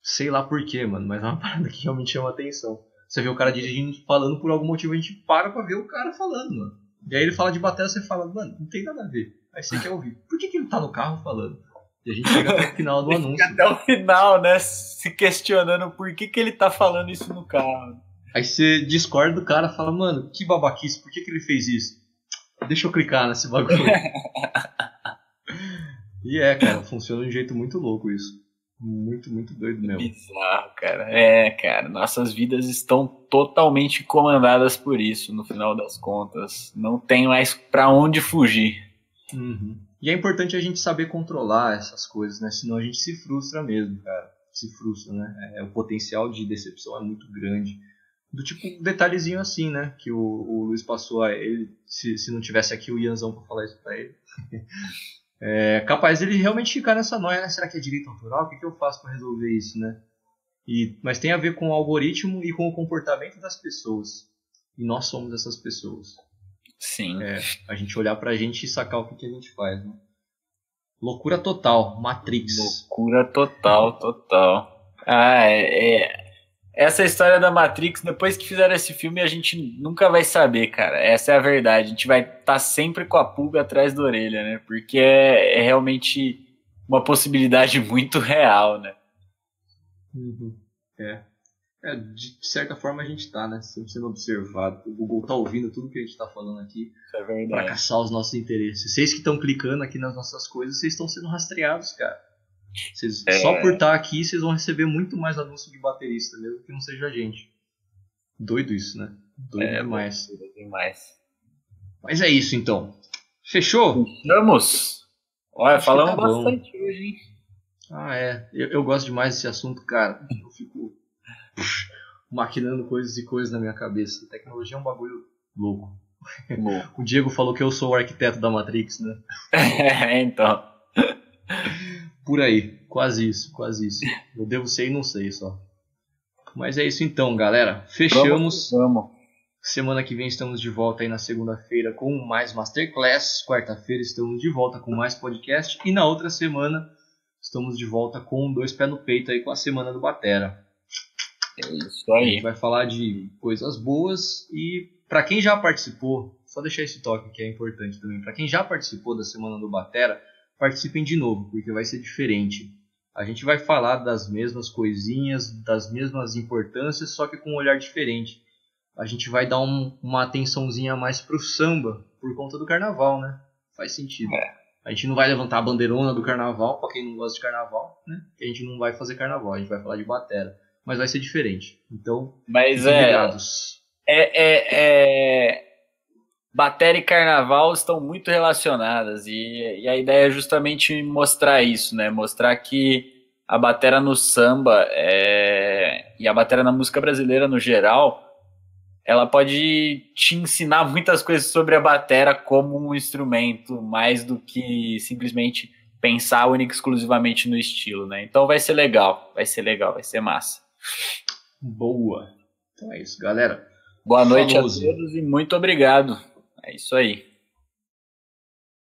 Sei lá por quê, mano, mas é uma parada que realmente chama atenção. Você vê o cara dirigindo falando por algum motivo, a gente para pra ver o cara falando, mano. E aí ele fala de bateria, você fala, mano, não tem nada a ver. Aí você quer ouvir. Por que, que ele tá no carro falando? E a gente chega até o final do anúncio. Até o final, né? Se questionando por que, que ele tá falando isso no carro. Aí você discorda do cara fala, mano, que babaquice, por que, que ele fez isso? Deixa eu clicar nesse bagulho. e é, cara, funciona de um jeito muito louco isso. Muito, muito doido mesmo. Bizarro, cara. É, cara, nossas vidas estão totalmente comandadas por isso, no final das contas. Não tem mais para onde fugir. Uhum. E é importante a gente saber controlar essas coisas, né? Senão a gente se frustra mesmo, cara. Se frustra, né? É, o potencial de decepção é muito grande. Do tipo, um detalhezinho assim, né? Que o, o Luiz passou a ele. Se, se não tivesse aqui o Ianzão pra falar isso pra ele. é capaz ele realmente ficar nessa noia, né? Será que é direito autoral? O que, que eu faço para resolver isso, né? E, mas tem a ver com o algoritmo e com o comportamento das pessoas. E nós somos essas pessoas. Sim. É, a gente olhar pra gente e sacar o que, que a gente faz, né? Loucura total, Matrix. Loucura total, total. Ah, é, é, Essa história da Matrix, depois que fizeram esse filme, a gente nunca vai saber, cara. Essa é a verdade. A gente vai estar tá sempre com a pulga atrás da orelha, né? Porque é, é realmente uma possibilidade muito real, né? Uhum. É. é. De certa forma a gente tá, né? Sempre sendo observado. O Google tá ouvindo tudo que a gente tá falando aqui. É verdade. Pra caçar os nossos interesses. Vocês que estão clicando aqui nas nossas coisas, vocês estão sendo rastreados, cara. Vocês, é... Só por estar tá aqui, vocês vão receber muito mais anúncio de baterista, mesmo que não seja a gente. Doido isso, né? Doido é, demais. Doido demais. Mas é isso então. Fechou? Vamos! Olha, Acho falamos tá bastante hoje, hein? Ah, é. Eu, eu gosto demais desse assunto, cara. Eu fico maquinando coisas e coisas na minha cabeça. tecnologia é um bagulho louco. o Diego falou que eu sou o arquiteto da Matrix, né? É, então. Por aí, quase isso, quase isso. Eu devo ser e não sei só. Mas é isso então, galera. Fechamos. Vamos, vamos. Semana que vem estamos de volta aí na segunda-feira com mais Masterclass. Quarta-feira estamos de volta com mais podcast. E na outra semana estamos de volta com dois pés no peito aí com a semana do Batera. É isso aí. A gente vai falar de coisas boas e para quem já participou, só deixar esse toque que é importante também. Para quem já participou da semana do Batera, participem de novo, porque vai ser diferente. A gente vai falar das mesmas coisinhas, das mesmas importâncias, só que com um olhar diferente a gente vai dar um, uma atençãozinha mais pro samba por conta do carnaval, né? Faz sentido. É. A gente não vai levantar a bandeirona do carnaval, pra quem não gosta de carnaval, né? A gente não vai fazer carnaval, a gente vai falar de batera. Mas vai ser diferente. Então, Mas é, é, é, é. Batera e carnaval estão muito relacionadas e, e, a ideia é justamente mostrar isso, né? Mostrar que a batera no samba é, e a batera na música brasileira no geral ela pode te ensinar muitas coisas sobre a batera como um instrumento, mais do que simplesmente pensar única exclusivamente no estilo, né? Então vai ser legal, vai ser legal, vai ser massa. Boa. Então é isso, galera. Boa noite Famoso. a todos e muito obrigado. É isso aí.